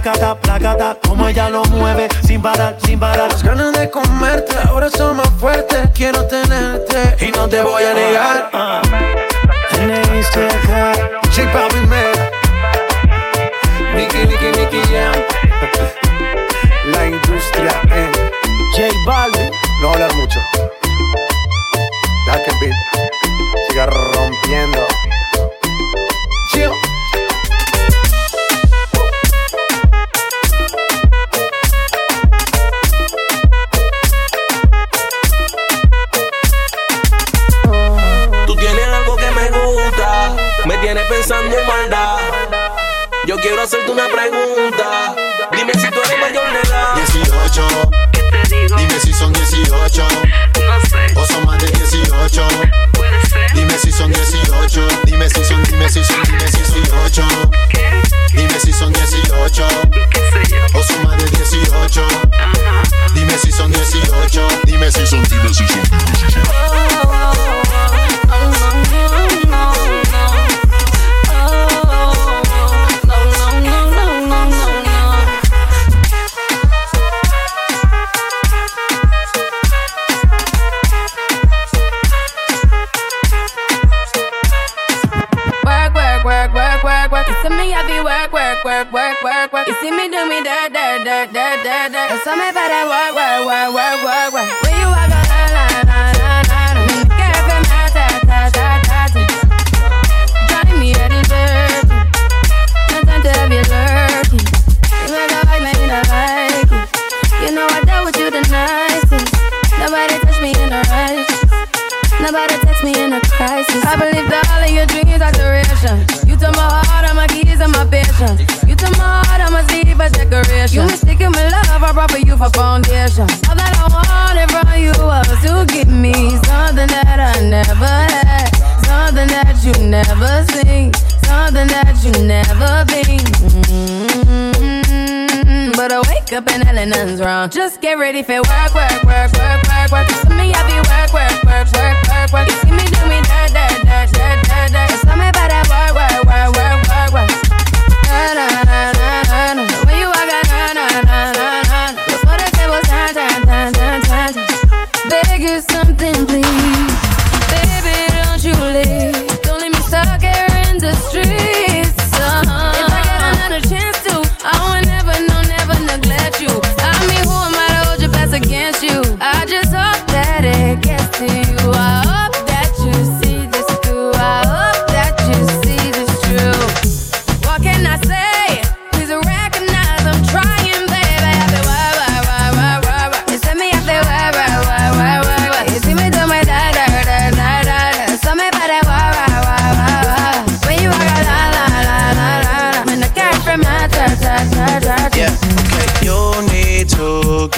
Placata, placata, como ella lo mueve, sin parar, sin parar. Las ganas de comerte ahora son más fuertes. Quiero tenerte Y no te voy a negar. J Balvin, man. Nicky, Nicky, Nicky Jam. La industria en. J Balvin. No hablar mucho. El beat siga rompiendo. Quiero hacerte una pregunta. Dime si tú eres mayor de edad. 18. Dime si son 18. O son más de 18. Dime si son 18. Dime si son, dime si son, dime si son 18. Dime si son 18. O son más de 18. Dime si son 18. Dime si son, dime si son, dime si son. Work, You saw me that work, work, work, work, work, work. Where you walk, la, la, la, la, la, la. The cafe, my ta, ta, ta, ta, ta. Drive me at the dirt. No time to have you lurking. You make like me, I like it. You know I dealt with you the nicest. Nobody touched me in a rush. Nobody text me in a crisis. I believe that all of your dreams are duration. You took my heart, all my keys, and my patience. You took my heart, I must leave a decoration. You mistaken my love, I brought for you for foundation. All that I wanted from you was to give me something that I never had, something that you never seen, something that you never been. Mm-hmm. But I wake up and hell nothing's wrong. Just get ready for work, work, work, work, work, work. You see me, I be work, work, work, work, work, work. You see me do me dirt, dirt, dirt, dirt, dirt. You saw me by that work, work, work, work. Against you? I just hope that it gets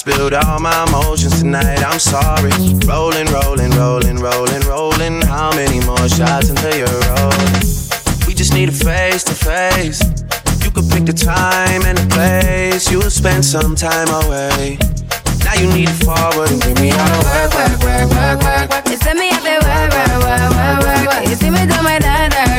Spilled all my emotions tonight, I'm sorry. Rolling, rolling, rolling, rolling, rolling. How many more shots until you're rolling? We just need a face to face. You could pick the time and the place. You'll spend some time away. Now you need to forward and bring me out of work, work, work, work, work, work. You send me up there, work, work, work, work, work, work. You see me do my da da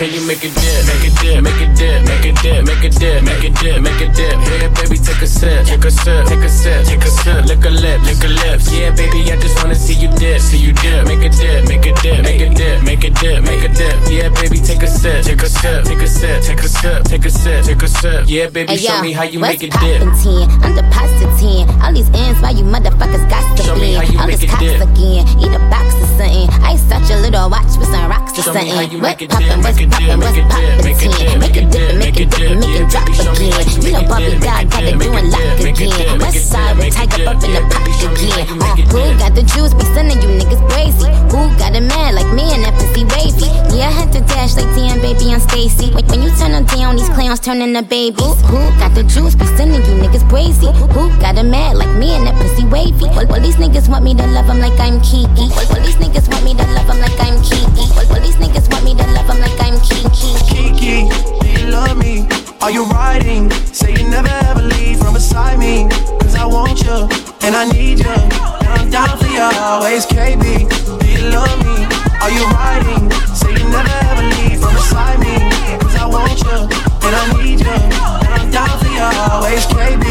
Can you make it dip, make it dip, make it dip, make it dip, make it dip, make it dip, make it dip. Here, baby, take a sip, take a sip, take a sip, take a sip. Lick a lip, lick a lips. Yeah, baby, I just wanna see you dip, see you dip. Make it dip, make it dip, make it dip, make it dip, make it dip. Yeah, baby, take a sip, take a sip, take a sip, take a sip, take a sip, take a sip. Yeah, baby, show me how you make it dip. poppin' 10? I'm deposit 10. All these ends, why you motherfuckers got to Show me how you All this cops again. Eat a box something. I ain't such a little watch with some rocks or something. how you What make it poppin', what's make it dip, poppin', make what's poppin' make it dip, Make it dip, make it dip, make it drop baby, show me how again. you know Bobby God got it doing lock dip, make it dip, again. make West it side with Tiger up in the yeah, pot baby, show me how again. Uh, Who got the juice? Be sending you niggas crazy. Who got a man like me and that pussy wavy? Yeah, I had to dash like damn baby on Stacy. When when you turn them down, these clowns turn into babies. Who got the juice? Be sending you niggas crazy. Who got a man like me and that pussy wavy? Well, well, these niggas want me to love them like I'm Kiki. Well, well, these niggas want me to love them like I'm Kiki. Well, these niggas want me to love them like I'm Kiki. Kiki, do you love me? Are you riding? Say you never ever leave from beside me. Cause I want you, and I need you. And I'm down for you always, KB. Do you love me? Are you riding? Say you never ever leave from beside me. Cause I want you, and I need you. And I'm down for you always KB.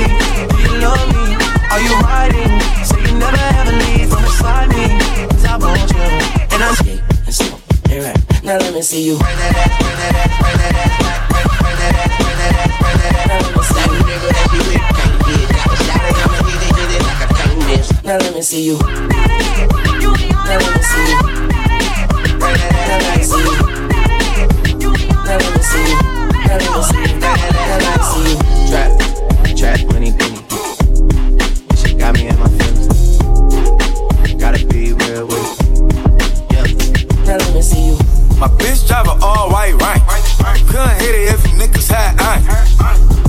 Do you love me? Are you riding? Say you never ever leave from beside me. Cause I want you. And I'm skate and smoke and rap. Now let me see you. Now let me see you. Now let me see you. Now let me see you. Now let me see you. Now let me see you. Trap, trap, money, penny. Bitch drive a all white right. Couldn't hit it if you niggas had iron.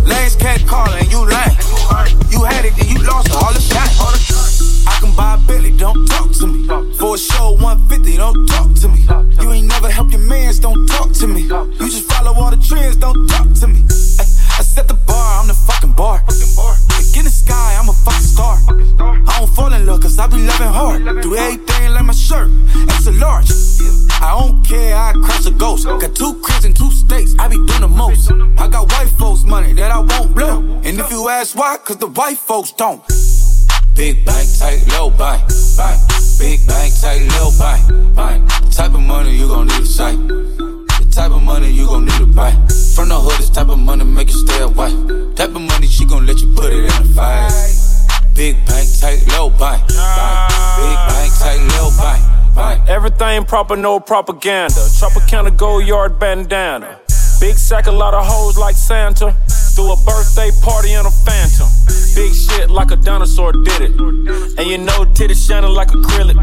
Lanes can't call and you lame. You had it and you lost all the shine. I can buy a Billy, don't talk to me. For a show 150, don't talk to me. You ain't never help your mans, don't talk to me. You just follow all the trends, don't talk to me. Ay, I set the bar, I'm the fucking bar. Like in the sky, I'm a fucking star. I don't fall in love, cause I be loving hard. Do everything like my shirt, extra large. I don't care, I cross a ghost. Got two cribs and two states, I be doing the most. I got white folks' money that I won't blow. And if you ask why, cause the white folks don't. Big bank, tight, low bank, bank. Big bank, tight, low bank, bank. The type of money you gon' need a sight. The type of money you gon' need to buy. From the hood, this type of money make you stay away. Type of money she gon' let you put it in a fight. Big bank, tight, low bank, bank. Bank, bank. Everything proper, no propaganda. Tropicana Goyard bandana. Big sack, a lot of hoes like Santa. Threw a birthday party in a phantom. Big shit like a dinosaur did it. And you know titties shining like acrylic.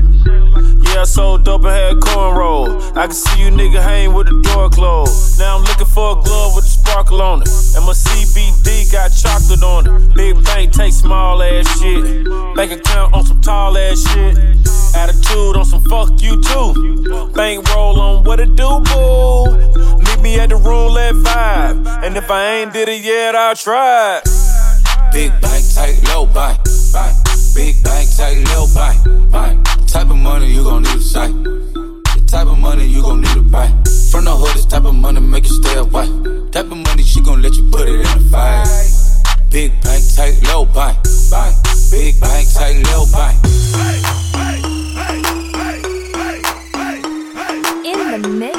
Yeah, I sold dope and had cornrows. I can see you nigga hang with the door closed. Now I'm looking for a glove with a sparkle on it. And my CBD got chocolate on it. Big bank take small ass shit. Bank account on some tall ass shit. Attitude on some fuck you too. Bank roll on what it do, boo. Meet me at the roulette vibe. And if I ain't did it yet, I'll try. Big bank, tight, low bank, bank. Big bank, tight, low bank. Type of money you gon' need a sight. The type of money you gon' need to buy. From the hood, this type of money make you stay away. Type of money she gon' let you put it in the fight. Big bank, tight, low bank. Big bank, tight, low bank. Mix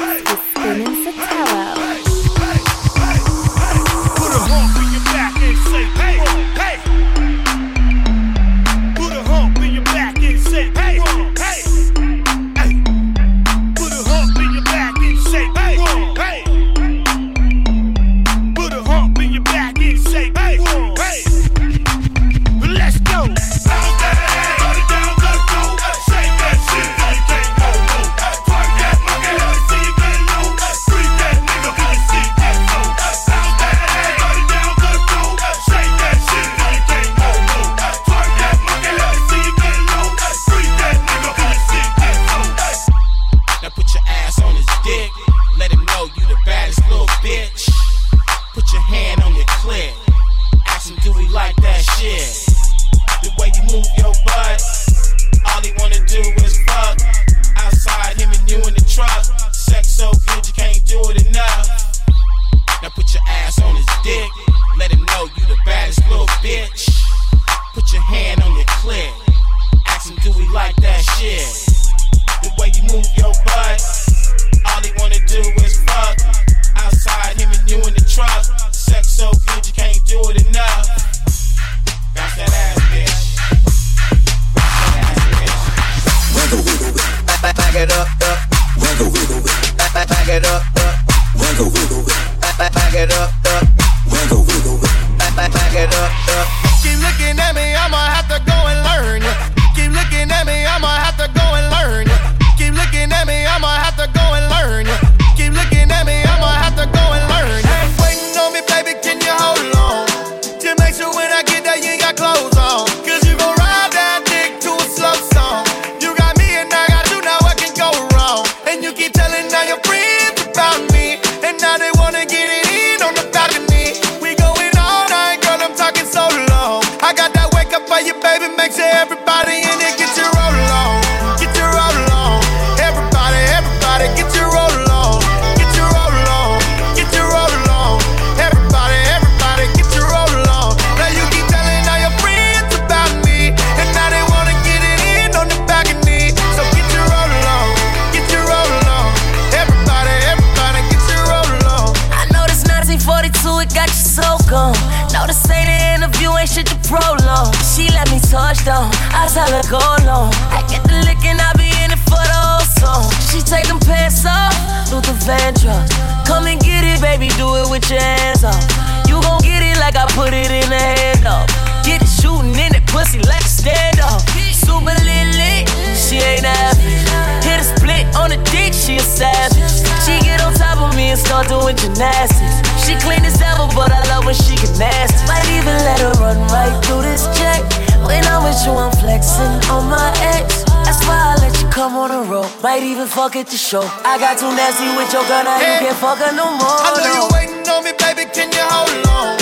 do it with your hands off. You gon' get it like I put it in the hand off. Get it shooting in it, pussy like a stand off. Super lit lit, she ain't average. Hit a split on the dick, she a savage. She get on top of me and start doing gymnastics. She clean as ever, but I love when she get nasty. Might even let her run right through this check. When I'm with you, I'm flexing on my ex. That's why I let you come on the road. Might even fuck at the show. I got too nasty with your girl, now you can't fuck her no more. I know no. you waiting on me, baby. Can you hold on?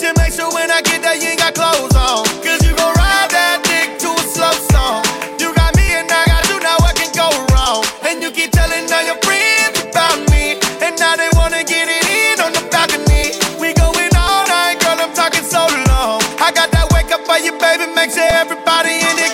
Just make sure when I get there, you ain't got clothes on. Cause you gon' ride that dick to a slow song. You got me and I got you, now what can go wrong? And you keep telling all your friends about me. And now they wanna get it in on the balcony. We going all night, girl, I'm talking so long. I got that wake up for you, baby. Make sure everybody in it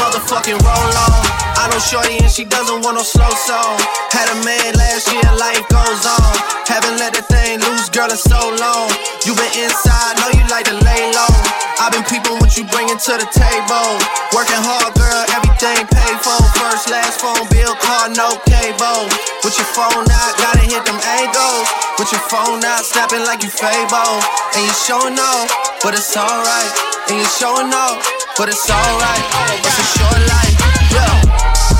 motherfucking roll on. I know Shorty and she doesn't want no slow song. Had a man last year, life goes on. Haven't let the thing loose, girl, in so long. You been inside, know you like to lay low. I've been peeping what you bringing to the table. Working hard, girl, everything paid for. First, last phone bill, car, no cable. With your phone out, gotta hit them angles. With your phone out, snapping like you Fabo. And you showing off, but it's alright. And you showing off, but it's alright. It's a short life, yeah.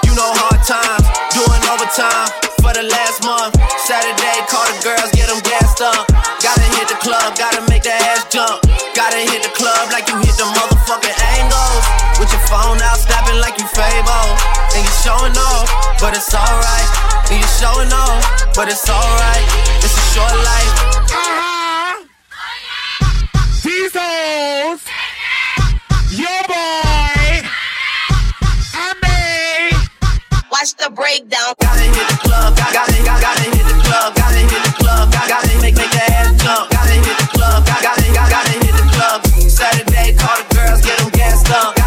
know hard times. Doing overtime for the last month. Saturday, call the girls, get them gassed up. Gotta hit the club, gotta make that ass jump. Gotta hit the club like you hit the motherfucking angles. With your phone out, snapping like you Fabo. And you showing off, but it's alright. And you showing off, but it's alright. It's a short life. These hoes, Watch the breakdown. Gotta hit the club, gotta, gotta, gotta, hit the club, gotta hit the club, gotta, gotta make, make that ass jump. Gotta hit the club, gotta, gotta, gotta hit the club. Saturday, call the girls, get them gassed up.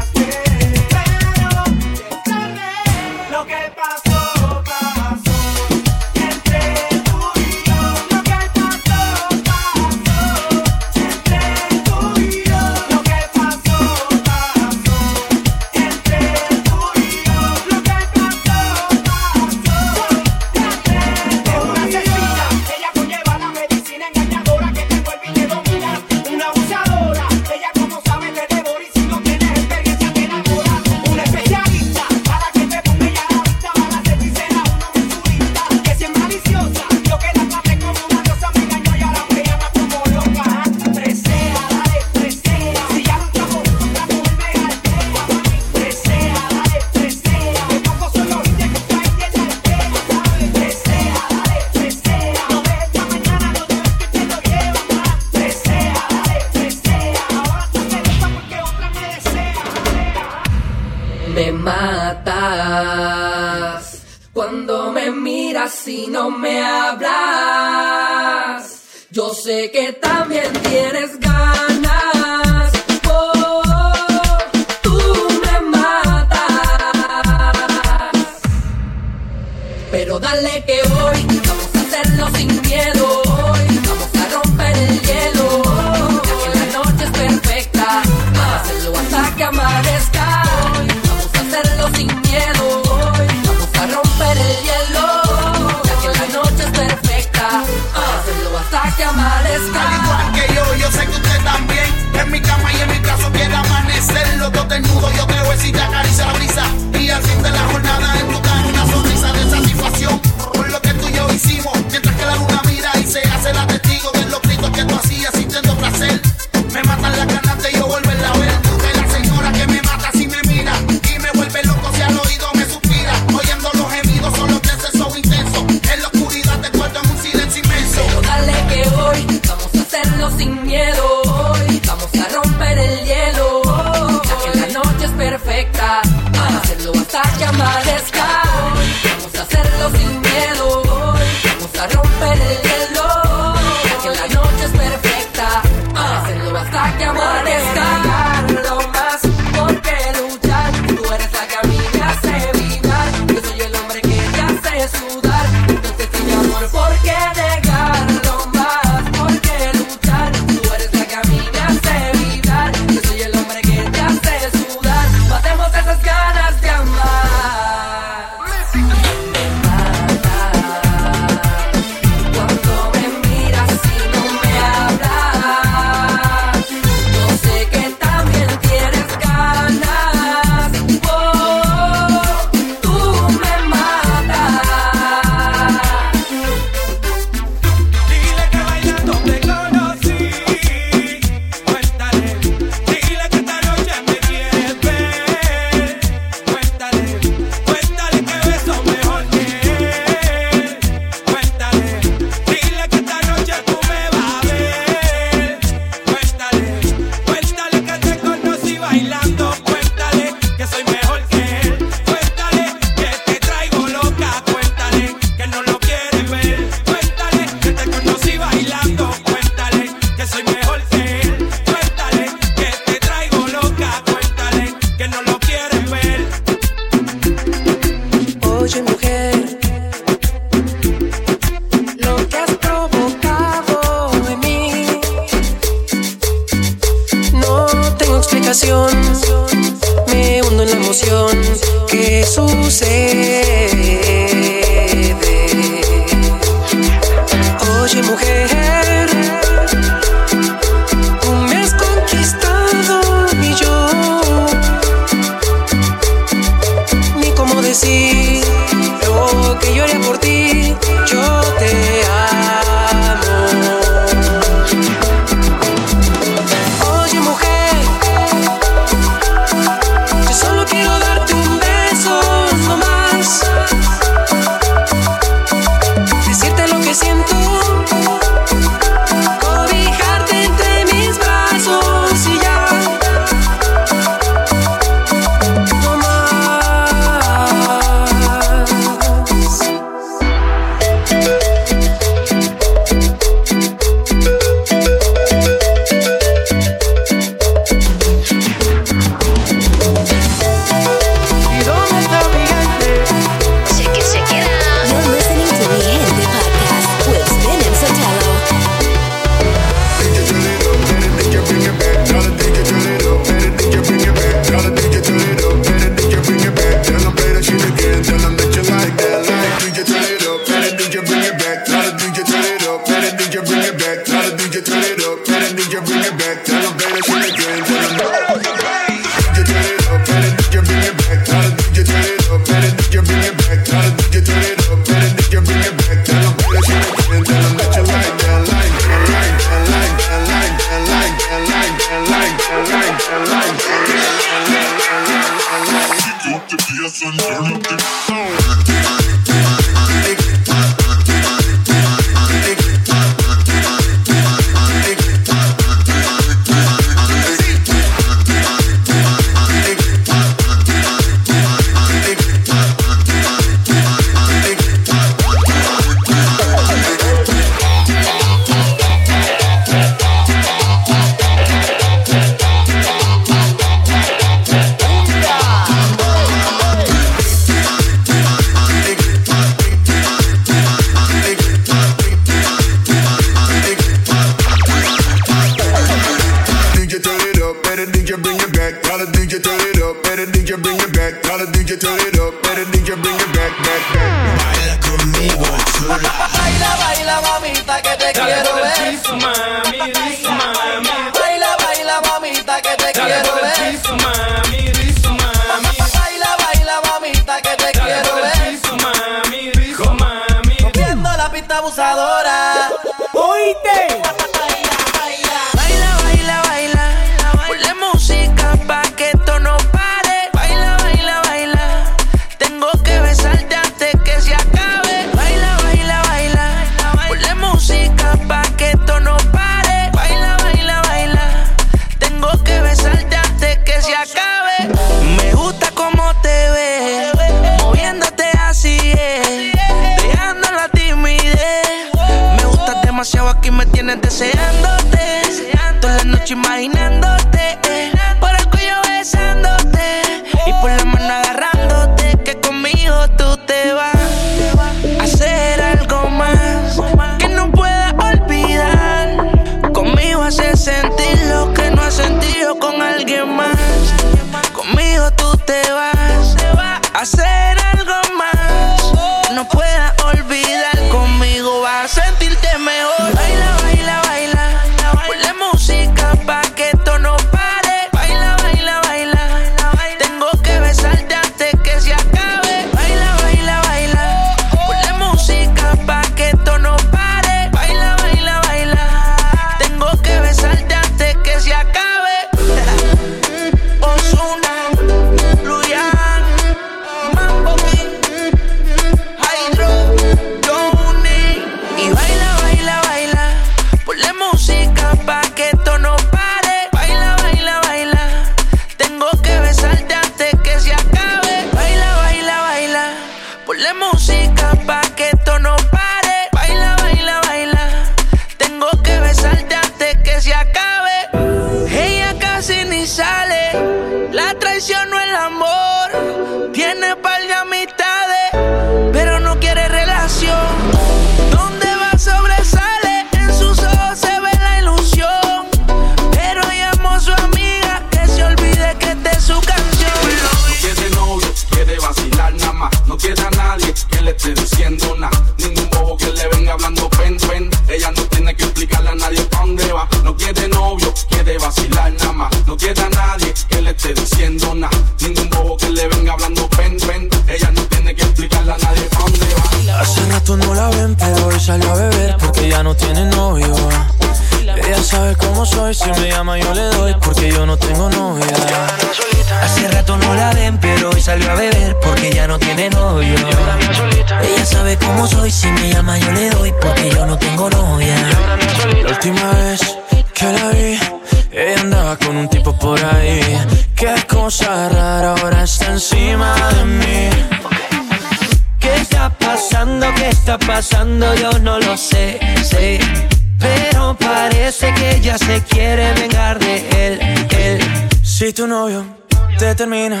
termina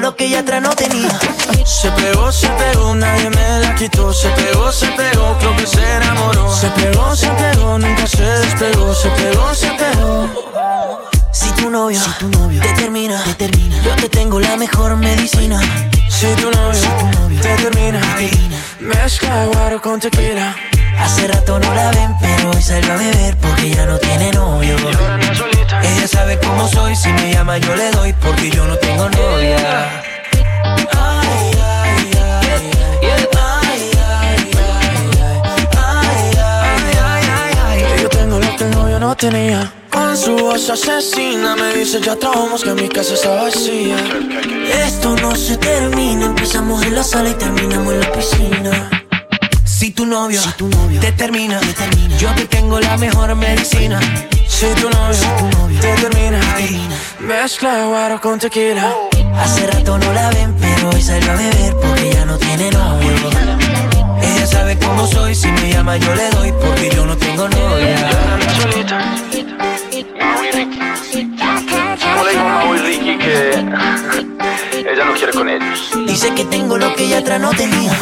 lo que ella atrás no tenía. Se pegó, se pegó, nadie me la quitó. Se pegó, se pegó, creo que se enamoró. Se pegó, se pegó, nunca se despegó. Se pegó, se pegó. Si tu novio, si tu novio te, termina, te termina, yo te tengo la mejor medicina. Si tu novio, si tu novio te termina, te termina. mezcla guaro con tequila. Hace rato no la ven, pero hoy salió a beber porque ya no tiene novio si me llama, yo le doy porque yo no tengo novia. Ay, ay, ay, ay. Ay, ay, ay, ay. Yo tengo lo que el novio no tenía. Con su voz asesina me dice ya trabajamos que mi casa está vacía. Esto no se termina. Empezamos en la sala y terminamos en la piscina. Si tu novio, si tu novio te, termina, te termina, yo te tengo la mejor medicina. Soy tu novio, te termina. Mezcla guaro con tequila. Hace rato no la ven, pero hoy salió a beber porque ya no tiene novio. Ella sabe cómo soy, si me llama yo le doy porque yo no tengo novia. Solita. No le digo a y Ricky que ella no quiere con ellos. Dice que tengo lo que ella atrás no tenía.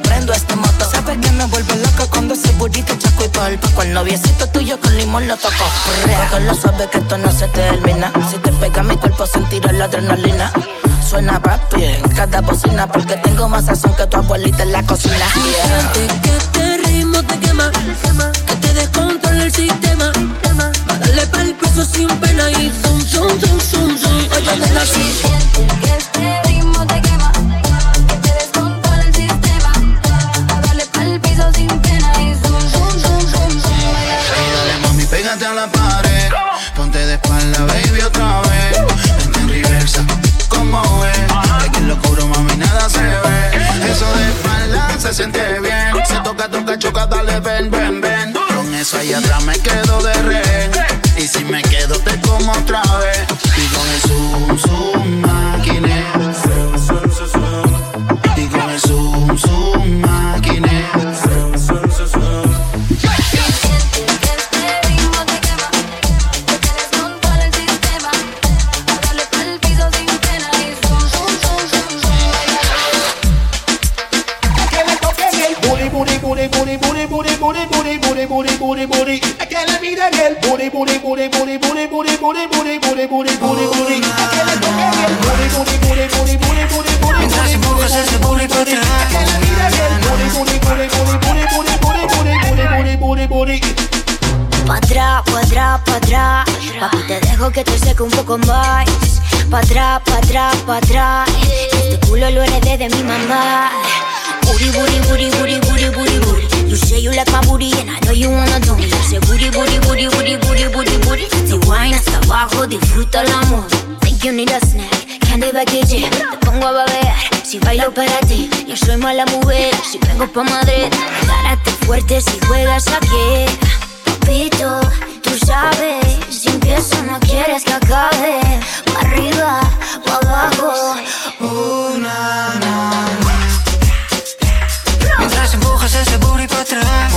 Prendo este moto. Sabes que me vuelve loca cuando ese burrito chaco y polvo. Con el noviecito tuyo con limón lo toco. Porque lo sabes que esto no se termina. Si te pega mi cuerpo sentirá la adrenalina. Suena papi en cada bocina porque tengo más sazón que tu abuelita en la cocina. Yeah. que este ritmo te quema, que te descontrola el sistema. Pa' darle pa'l piso sin pena y zum, zum, zum, zum, zum. Oye, nena, sí. Que siente bien. Se toca, toca, choca, dale, ven, ven, ven. Con eso ahí atrás me quedo te poco más. Pa' atrás, pa' atrás, pa' atrás. Este culo lo heredé de mi mamá. Booty, booty, booty, booty, booty, booty, booty. You say you like my booty and I know you wanna do me. You say booty, booty, booty, booty, booty, booty, booty. Si wine hasta abajo, disfruta el amor. Think you need a snack, candy package. Te pongo a babear, si bailo para ti. Yo soy mala mujer, si vengo pa' Madrid. Párate fuerte si juegas aquí. Papito, sabes, si empiezo no quieres que acabe. Pa' arriba, pa' abajo. Una, na, Mientras empujas ese booty pa' atrás.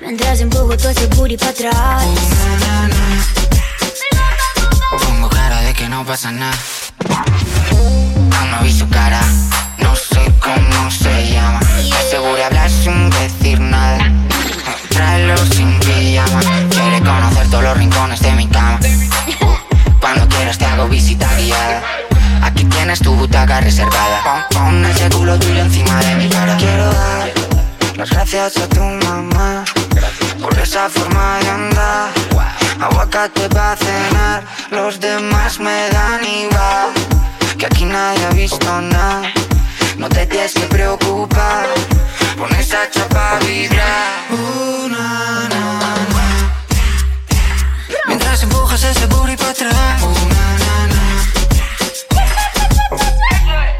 Mientras empujo todo ese booty pa' atrás. Pongo cara de que no pasa nada. Aún no vi su cara, cómo se llama. Asegura hablar sin decir nada. Tráelo sin pijama. Quiere conocer todos los rincones de mi cama. Cuando quieras te hago visita guiada. Aquí tienes tu butaca reservada. Pon, ese culo tuyo encima de mi cara. Quiero dar las gracias a tu mamá por esa forma de andar. Aguacate para cenar, los demás me dan igual. Que aquí nadie ha visto nada. No te tienes que preocupar. Pon esa chapa a vibrar. Una, na, na. Mientras empujas ese booty para atrás. Una, na, na.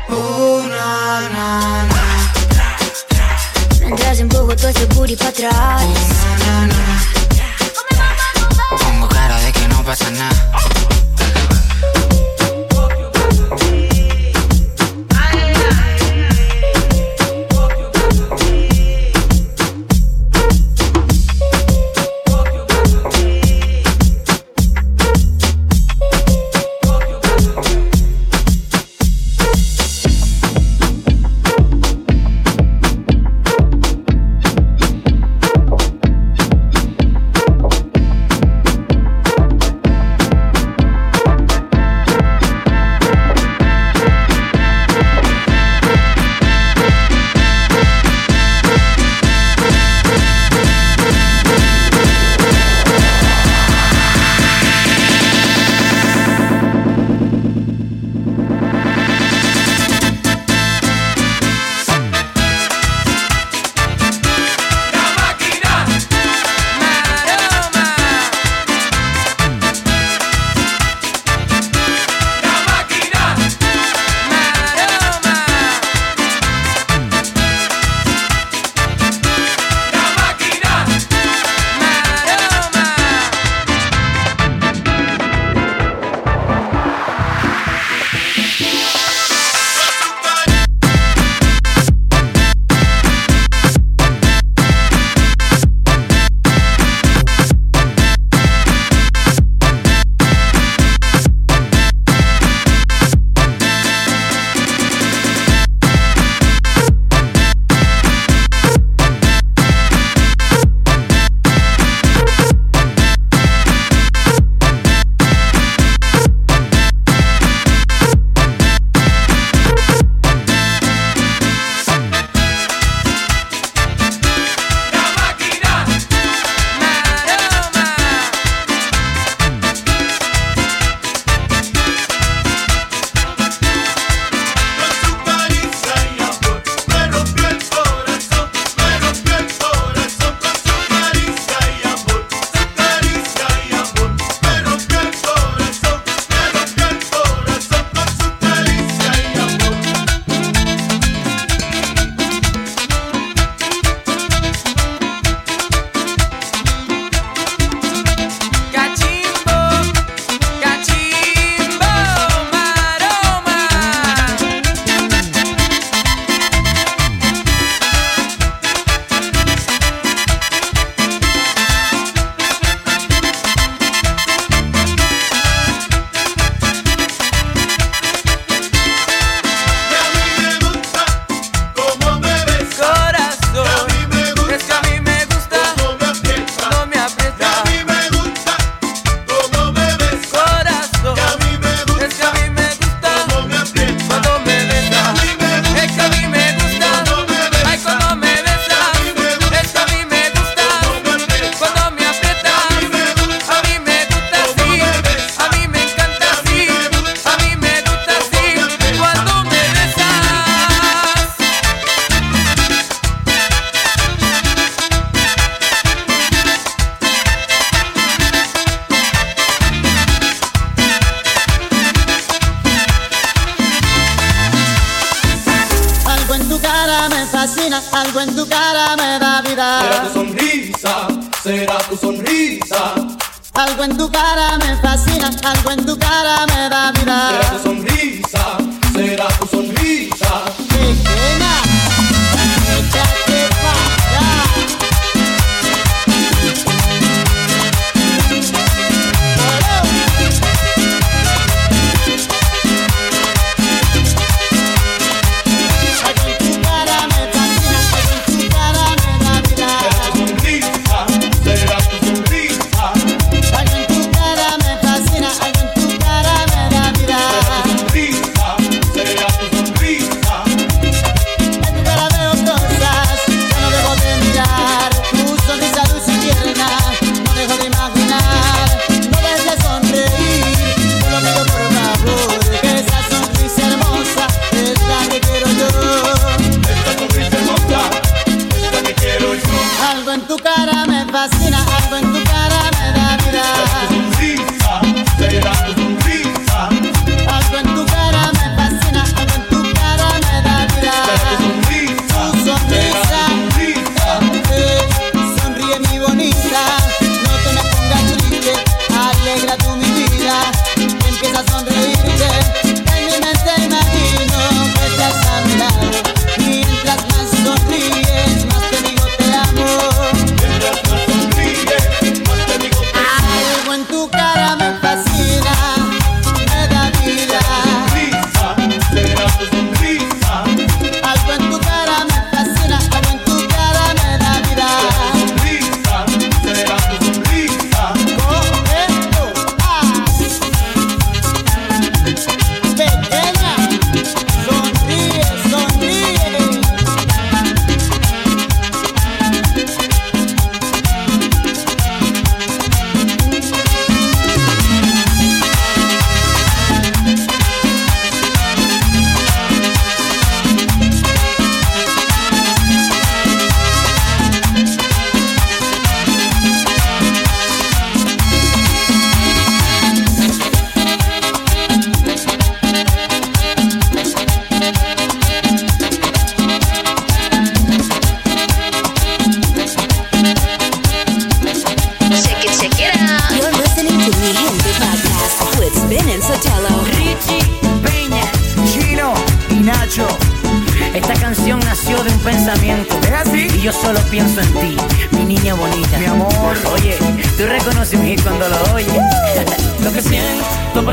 Una, na, na. Mientras empujo todo ese booty pa' atrás. Pongo cara de que no pasa nada.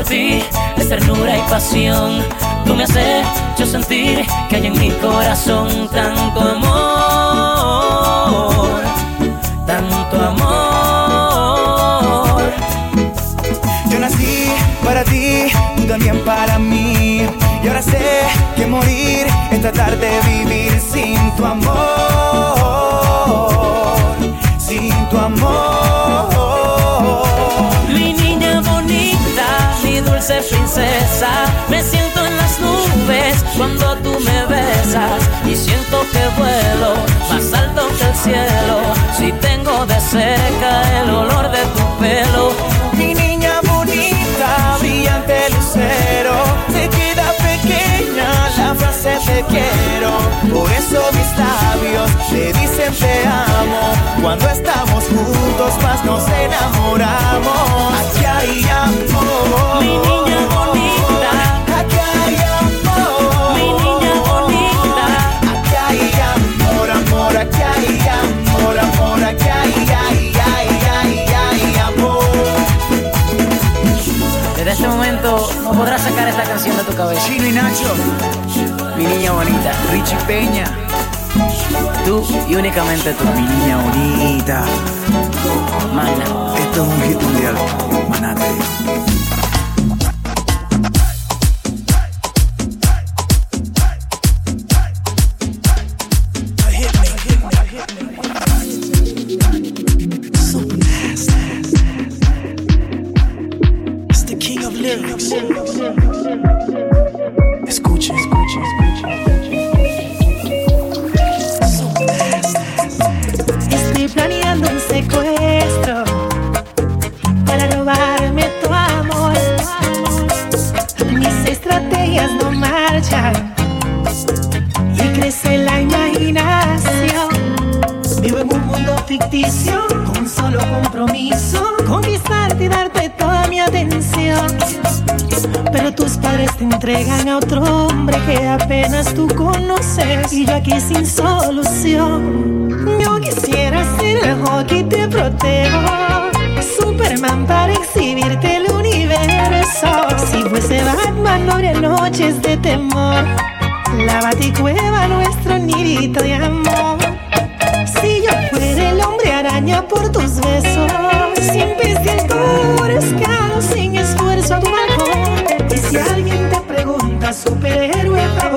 ti es ternura y pasión. Tú me has hecho sentir que hay en mi corazón tanto amor, tanto amor. Yo nací para ti, tú también para mí. Y ahora sé que morir es tratar de vivir sin tu amor, sin tu amor. princesa. Me siento en las nubes cuando tú me besas y siento que vuelo más alto que el cielo. Si tengo de cerca el olor de tu pelo. te quiero. Por eso mis labios te dicen te amo. Cuando estamos juntos más nos enamoramos. Aquí hay amor. Mi niña bonita. Aquí hay amor. Mi niña bonita. Aquí hay amor, amor, aquí hay amor, amor, aquí hay, ay, ay, ay, ay, amor. Desde este momento no podrás sacar esta canción de tu cabeza. Chino y Nacho mi niña bonita. Richie Peña, tú y únicamente tú, mi niña bonita. Mana. Esto es un hit mundial, manate. entregan a otro hombre que apenas tú conoces y yo aquí sin solución. Yo quisiera ser el hockey te protejo, Superman para exhibirte el universo. Si fuese Batman no habría noches de temor. La baticueva nuestro nidito de amor. Si yo fuera el hombre araña por tus besos, siempre siento escalo sin esfuerzo a tu balcón. Y si alguien superhéroe favorito.